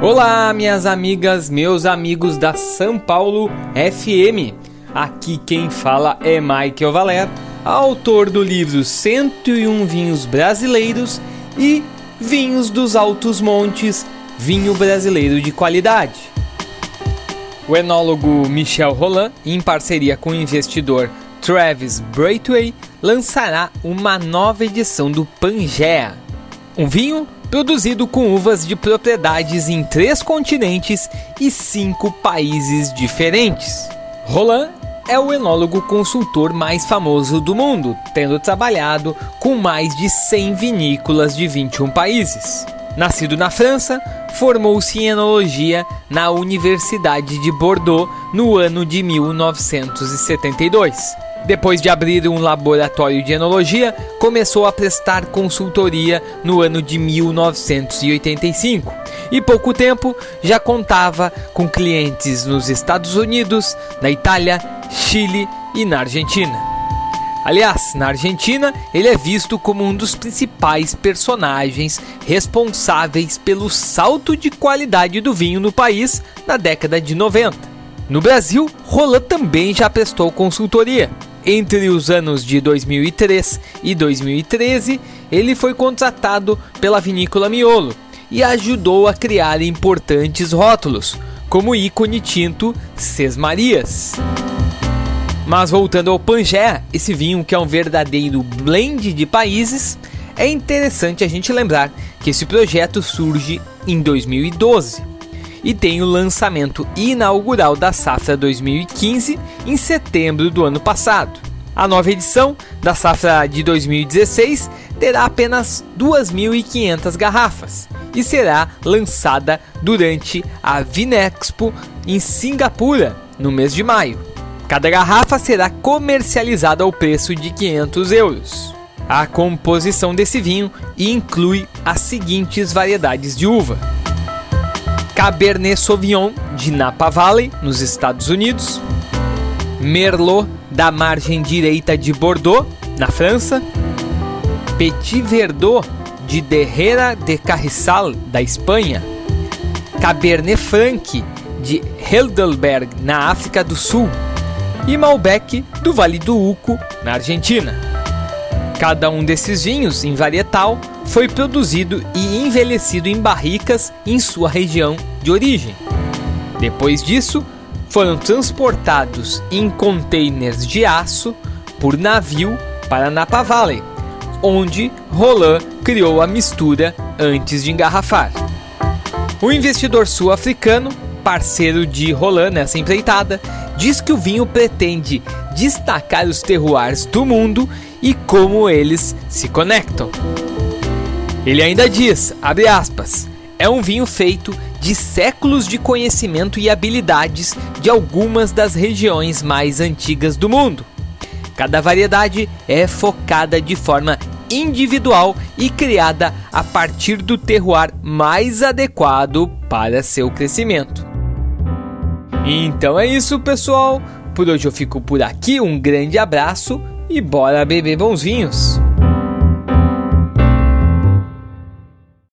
Olá, minhas amigas, meus amigos da São Paulo FM. Aqui quem fala é Michael Valer, autor do livro 101 Vinhos Brasileiros e Vinhos dos Altos Montes, vinho brasileiro de qualidade. O enólogo Michel Roland, em parceria com o investidor Travis Braithwaite, lançará uma nova edição do Pangea, um vinho produzido com uvas de propriedades em três continentes e cinco países diferentes. Roland é o enólogo consultor mais famoso do mundo, tendo trabalhado com mais de 100 vinícolas de 21 países. Nascido na França, formou-se em enologia na Universidade de Bordeaux no ano de 1972 depois de abrir um laboratório de enologia, começou a prestar consultoria no ano de 1985 e pouco tempo já contava com clientes nos Estados Unidos, na Itália, Chile e na Argentina. Aliás, na Argentina, ele é visto como um dos principais personagens responsáveis pelo salto de qualidade do vinho no país na década de 90. No Brasil, Roland também já prestou consultoria entre os anos de 2003 e 2013, ele foi contratado pela vinícola Miolo e ajudou a criar importantes rótulos, como o ícone tinto Sesmarias. Mas voltando ao Pangea, esse vinho que é um verdadeiro blend de países, é interessante a gente lembrar que esse projeto surge em 2012 e tem o lançamento inaugural da safra 2015 em setembro do ano passado. A nova edição da safra de 2016 terá apenas 2.500 garrafas e será lançada durante a Vinexpo em Singapura no mês de maio. Cada garrafa será comercializada ao preço de 500 euros. A composição desse vinho inclui as seguintes variedades de uva: Cabernet Sauvignon de Napa Valley, nos Estados Unidos, Merlot da margem direita de Bordeaux, na França, Petit Verdot de Derrera de Carrizal, da Espanha, Cabernet Franc de Heidelberg, na África do Sul, e Malbec do Vale do Uco, na Argentina. Cada um desses vinhos em varietal foi produzido e envelhecido em barricas em sua região de origem. Depois disso, foram transportados em containers de aço por navio para Napa Valley, onde Roland criou a mistura antes de engarrafar. O investidor sul-africano, parceiro de Roland nessa empreitada, diz que o vinho pretende destacar os terroirs do mundo e como eles se conectam. Ele ainda diz, aspas, é um vinho feito de séculos de conhecimento e habilidades de algumas das regiões mais antigas do mundo. Cada variedade é focada de forma individual e criada a partir do terroir mais adequado para seu crescimento. Então é isso, pessoal. Por hoje eu fico por aqui. Um grande abraço e bora beber bons vinhos.